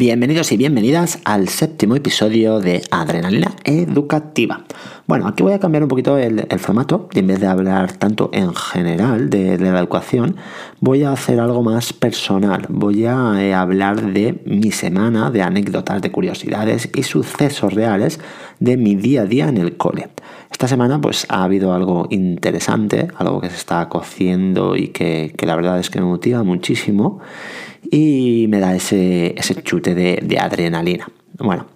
Bienvenidos y bienvenidas al séptimo episodio de Adrenalina Educativa. Bueno, aquí voy a cambiar un poquito el, formato y en vez de hablar tanto en general de, la educación, voy a hacer algo más personal. Voy a eh, hablar de mi semana, de anécdotas, de curiosidades y sucesos reales de mi día a día en el cole. Esta semana pues ha habido algo interesante, algo que se está cociendo y que, que la verdad es que me motiva muchísimo y me da ese, chute de, adrenalina. Bueno,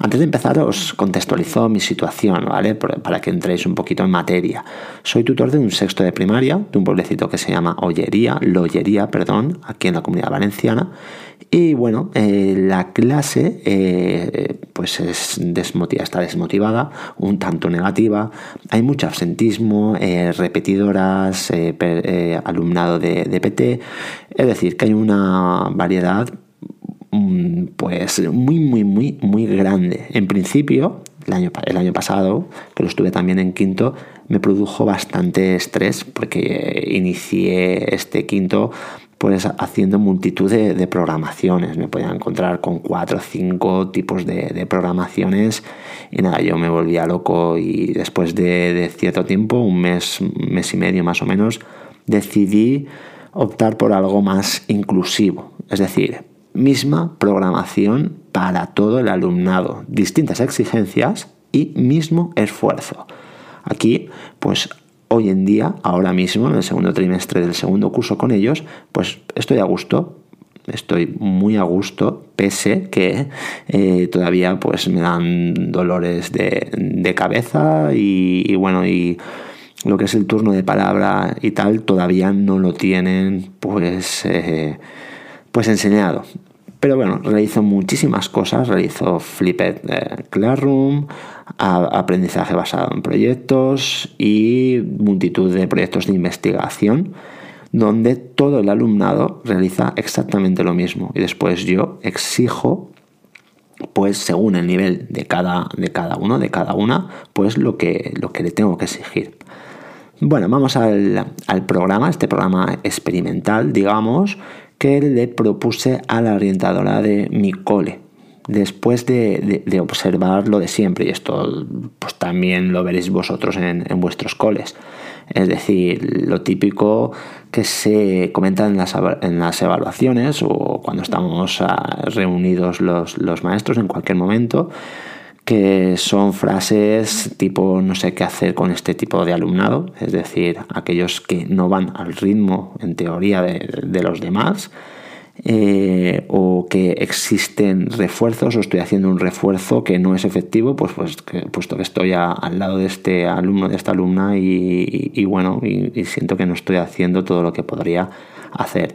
antes de empezar os contextualizo mi situación, ¿vale? Para que entréis un poquito en materia. Soy tutor de un sexto de primaria, de un pueblecito que se llama Ollería, Lollería, perdón, aquí en la comunidad valenciana. Y bueno, eh, la clase eh, pues está desmotivada, un tanto negativa. Hay mucho absentismo, eh, repetidoras, alumnado de, de PT. Es decir, que hay una variedad pues muy, muy, muy, muy grande. En principio, el año, el año pasado, que lo estuve también en quinto, me produjo bastante estrés porque inicié este quinto pues haciendo multitud de, programaciones. Me podía encontrar con cuatro o cinco tipos de, programaciones y nada, yo me volvía loco y después de, de cierto tiempo, un mes, mes y medio más o menos, decidí optar por algo más inclusivo. Es decir, misma programación para todo el alumnado, distintas exigencias y mismo esfuerzo. Aquí, pues hoy en día, ahora mismo, en el segundo trimestre del segundo curso con ellos, pues estoy a gusto, estoy muy a gusto, pese que eh, todavía pues me dan dolores de, cabeza y, bueno, y lo que es el turno de palabra y tal, todavía no lo tienen pues... Eh, pues enseñado. Pero bueno, realizo muchísimas cosas, realizo Flipped eh, Classroom, aprendizaje basado en proyectos y multitud de proyectos de investigación donde todo el alumnado realiza exactamente lo mismo y después yo exijo pues según el nivel de cada, de cada uno, de cada una, pues lo que, lo que le tengo que exigir. Bueno, vamos al, al programa, este programa experimental, digamos, que le propuse a la orientadora de mi cole. Después de, observar lo de siempre, y esto pues también lo veréis vosotros en, vuestros coles. Es decir, lo típico que se comenta en las, en las evaluaciones o cuando estamos ah, reunidos los, los maestros en cualquier momento, que son frases tipo no sé qué hacer con este tipo de alumnado, es decir, aquellos que no van al ritmo en teoría de, los demás, eh, o que existen refuerzos o estoy haciendo un refuerzo que no es efectivo, pues, pues puesto que estoy al lado de este alumno, de esta alumna y, bueno, y, siento que no estoy haciendo todo lo que podría hacer.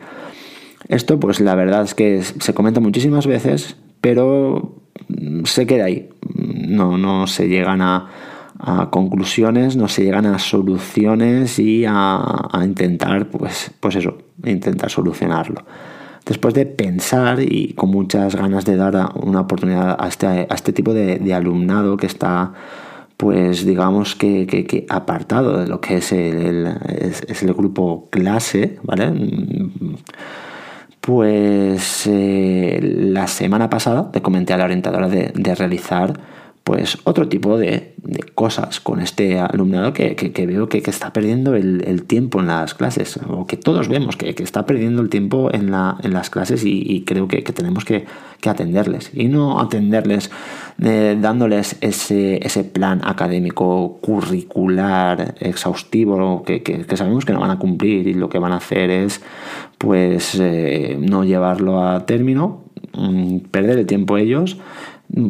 Esto pues la verdad es que se comenta muchísimas veces, pero se queda ahí no, no se llegan a, conclusiones, no se llegan a soluciones y a, intentar, pues, pues eso, intentar solucionarlo. Después de pensar y con muchas ganas de dar una oportunidad a este, a este tipo de, alumnado que está, pues digamos que, apartado de lo que es el, es, el grupo clase, ¿vale? Pues eh, la semana pasada te comenté a la orientadora de, de realizar pues otro tipo de, cosas con este alumnado que, veo que, está perdiendo el, tiempo en las clases, o que todos vemos que, está perdiendo el tiempo en, las clases y, creo que, tenemos que, atenderles. Y no atenderles eh, dándoles ese, plan académico curricular exhaustivo que, sabemos que no van a cumplir y lo que van a hacer es pues eh, no llevarlo a término, mm, perder el tiempo ellos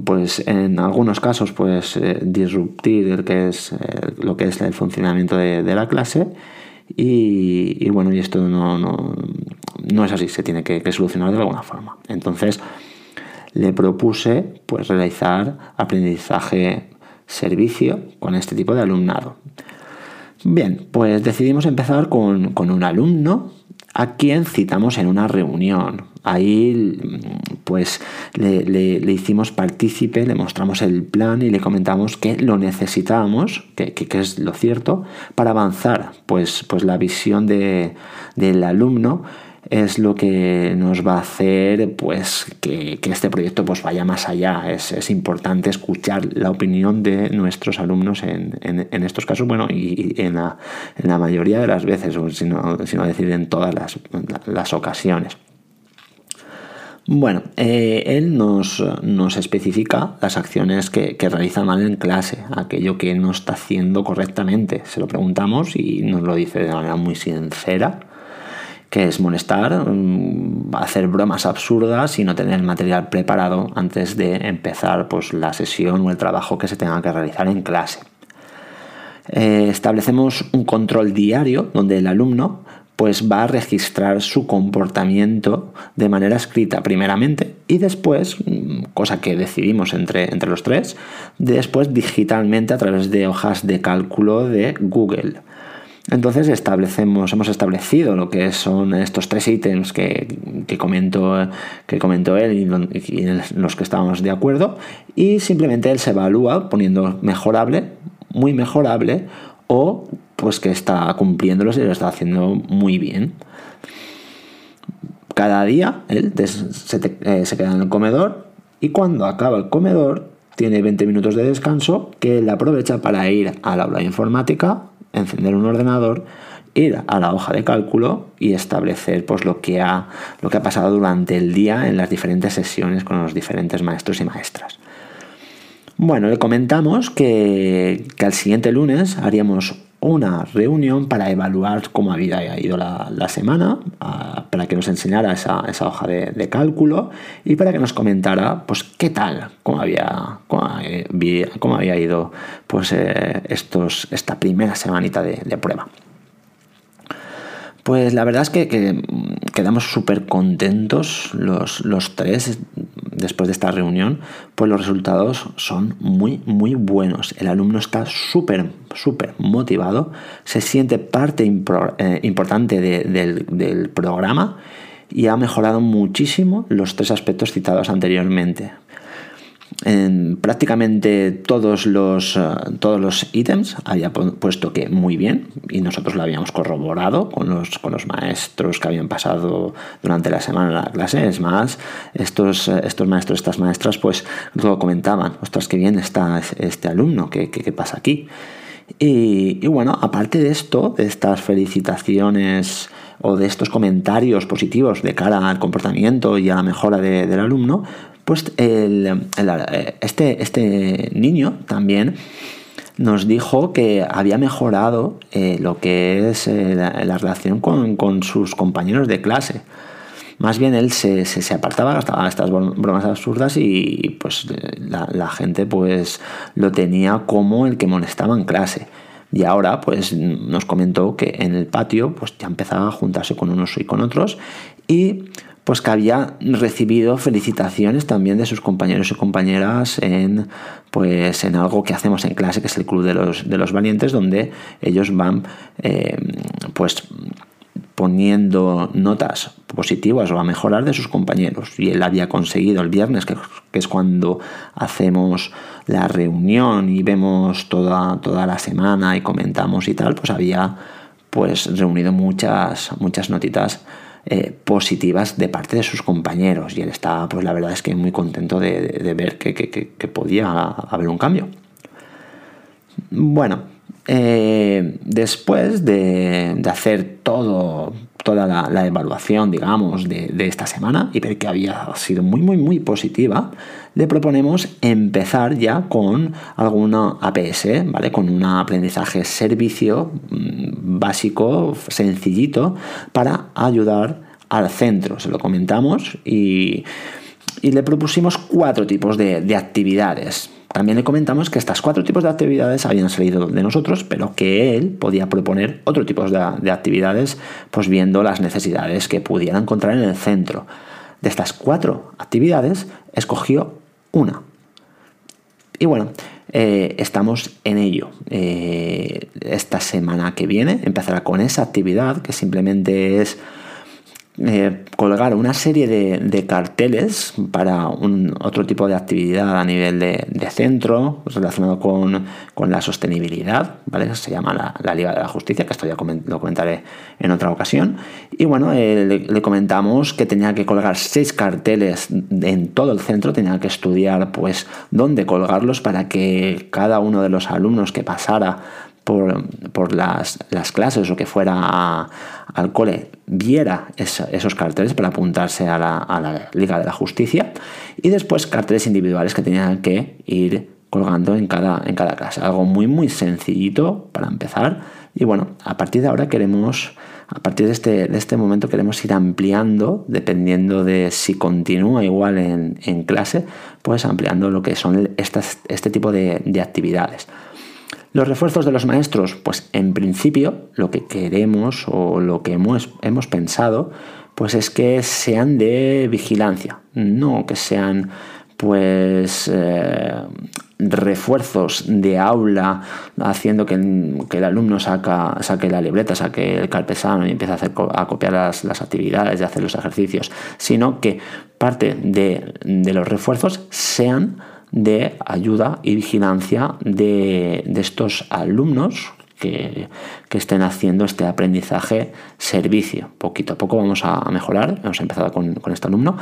pues en algunos casos pues eh, disruptir el que es eh, lo que es el funcionamiento de, la clase y, bueno y esto no, no es así, se tiene que, solucionar de alguna forma. Entonces le propuse pues, realizar aprendizaje servicio con este tipo de alumnado. Bien, pues decidimos empezar con, con un alumno a quien citamos en una reunión. Ahí pues le, hicimos partícipe, le mostramos el plan y le comentamos que lo necesitábamos, que, es lo cierto, para avanzar. Pues, pues la visión del alumno es lo que nos va a hacer pues, que, este proyecto pues, vaya más allá. Es, importante escuchar la opinión de nuestros alumnos en, estos casos, bueno, y, en, la, mayoría de las veces, sino, sino decir en todas las, ocasiones. Bueno, eh, él nos, especifica las acciones que, que, realiza mal en clase, aquello que no está haciendo correctamente. Se lo preguntamos y nos lo dice de manera muy sincera que es molestar, mm, hacer bromas absurdas y no tener el material preparado antes de empezar pues, la sesión o el trabajo que se tenga que realizar en clase. Eh, establecemos un control diario donde el alumno pues va a registrar su comportamiento de manera escrita primeramente y después, mm, cosa que decidimos entre, entre los tres, después digitalmente a través de hojas de cálculo de Google. Entonces establecemos, hemos establecido lo que son estos tres ítems que, comentó, que comentó él y, en los que estábamos de acuerdo y simplemente él se evalúa poniendo mejorable, muy mejorable o pues que está cumpliéndolos y lo está haciendo muy bien. Cada día él se, eh, se queda en el comedor y cuando acaba el comedor tiene 20 minutos de descanso que él aprovecha para ir al aula de informática encender un ordenador, ir a la hoja de cálculo y establecer pues, lo, que ha, lo que ha pasado durante el día en las diferentes sesiones con los diferentes maestros y maestras. Bueno, le comentamos que, al siguiente lunes haríamos una reunión para evaluar cómo había ido la, semana, para que nos enseñara esa, hoja de, cálculo y para que nos comentara pues qué tal, cómo había, cómo, había ido pues, eh, estos, esta primera semanita de, prueba. Pues la verdad es que, quedamos súper contentos los, los tres después de esta reunión, pues los resultados son muy, muy buenos. El alumno está súper, súper motivado, se siente parte eh, importante del programa y ha mejorado muchísimo los tres aspectos citados anteriormente en prácticamente todos los, eh, todos los ítems había puesto que muy bien y nosotros lo habíamos corroborado con los, con los maestros que habían pasado durante la semana la clase. Es más, estos, eh, estos maestros, estas maestras, pues lo comentaban, ostras, qué bien está este alumno, qué, qué, pasa aquí. Y, bueno, aparte de esto, de estas felicitaciones o de estos comentarios positivos de cara al comportamiento y a la mejora del alumno, pues este, este niño también nos dijo que había mejorado eh, lo que es eh, la, relación con, sus compañeros de clase. Más bien él se, apartaba, gastaba estas bromas absurdas y pues la, la, gente pues lo tenía como el que molestaba en clase. Y ahora pues nos comentó que en el patio pues ya empezaba a juntarse con unos y con otros y pues que había recibido felicitaciones también de sus compañeros y compañeras en, pues, en algo que hacemos en clase, que es el Club de los, de los Valientes, donde ellos van eh, pues, poniendo notas positivas o a mejorar de sus compañeros. Y él había conseguido el viernes, que, es cuando hacemos la reunión y vemos toda, toda la semana y comentamos y tal, pues había pues reunido muchas, muchas notitas eh, positivas de parte de sus compañeros y él está, pues la verdad es que muy contento de, ver que, podía haber un cambio. Bueno, eh, después de, hacer todo, toda la, evaluación, digamos, de, esta semana y ver que había sido muy, muy, muy positiva, le proponemos empezar ya con alguna APS, ¿vale? Con un aprendizaje servicio mm, básico, sencillito, para ayudar al centro. Se lo comentamos y, le propusimos cuatro tipos de, actividades También le comentamos que estas cuatro tipos de actividades habían salido de nosotros, pero que él podía proponer otro tipo de, de actividades, pues viendo las necesidades que pudiera encontrar en el centro. De estas cuatro actividades, escogió una. Y bueno, eh, estamos en ello. Eh, esta semana que viene empezará con esa actividad que simplemente es eh, colgar una serie de, carteles para un, otro tipo de actividad a nivel de, centro relacionado con, la sostenibilidad, ¿vale? Se llama la, Liga de la Justicia, que esto ya lo comentaré en otra ocasión. Y bueno, eh, le, comentamos que tenía que colgar seis carteles en todo el centro, tenía que estudiar pues dónde colgarlos para que cada uno de los alumnos que pasara por, las, clases o que fuera al cole viera esos carteles para apuntarse a la, Liga de la Justicia y después carteles individuales que tenían que ir colgando en cada, en cada clase. Algo muy muy sencillito para empezar y bueno, a partir de ahora queremos, a partir de este, de este momento queremos ir ampliando, dependiendo de si continúa igual en, clase, pues ampliando lo que son estas, este tipo de, de actividades. Los refuerzos de los maestros, pues en principio lo que queremos o lo que hemos, hemos pensado, pues es que sean de vigilancia, no que sean pues eh, refuerzos de aula haciendo que, el alumno saque la libreta, saque el carpesano y empiece a, hacer, a copiar las, actividades y hacer los ejercicios, sino que parte de, de los refuerzos sean de ayuda y vigilancia de, estos alumnos que, estén haciendo este aprendizaje servicio. Poquito a poco vamos a mejorar. Hemos empezado con, este alumno.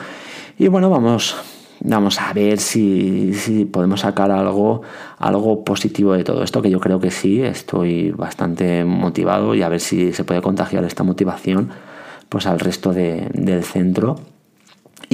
Y bueno, vamos, vamos a ver si, podemos sacar algo, algo positivo de todo esto, que yo creo que sí, estoy bastante motivado y a ver si se puede contagiar esta motivación pues al resto del centro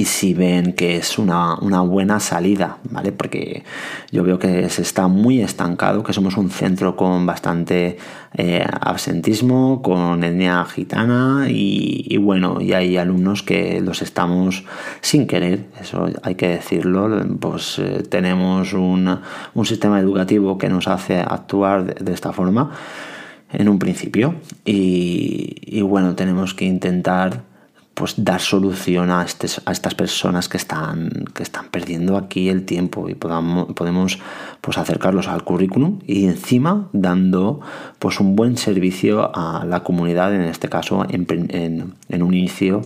y si ven que es una, buena salida, ¿vale? Porque yo veo que se está muy estancado, que somos un centro con bastante eh, absentismo, con etnia gitana y, bueno, y hay alumnos que los estamos sin querer, eso hay que decirlo, pues eh, tenemos un, sistema educativo que nos hace actuar de esta forma en un principio y bueno, tenemos que intentar pues dar solución a, a estas personas que están, que están perdiendo aquí el tiempo y podamos, podemos pues acercarlos al currículum y encima dando pues un buen servicio a la comunidad, en este caso en, un inicio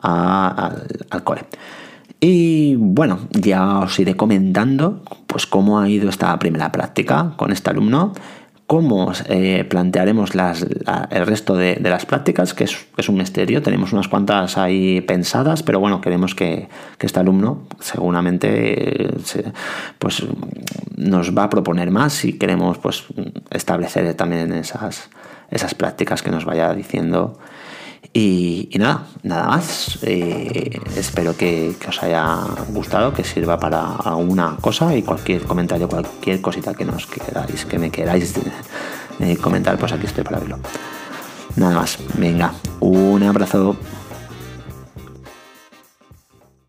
al, al cole. Y bueno, ya os iré comentando pues cómo ha ido esta primera práctica con este alumno cómo eh, plantearemos el resto de, las prácticas, que es, un misterio. Tenemos unas cuantas ahí pensadas, pero bueno, queremos que, este alumno seguramente eh, pues, nos va a proponer más y queremos pues, establecer también esas, esas prácticas que nos vaya diciendo y, nada, nada más. Eh, espero que, os haya gustado, que sirva para alguna cosa y cualquier comentario, cualquier cosita que nos queráis, que me queráis eh, comentar, pues aquí estoy para verlo. Nada más, venga, un abrazo.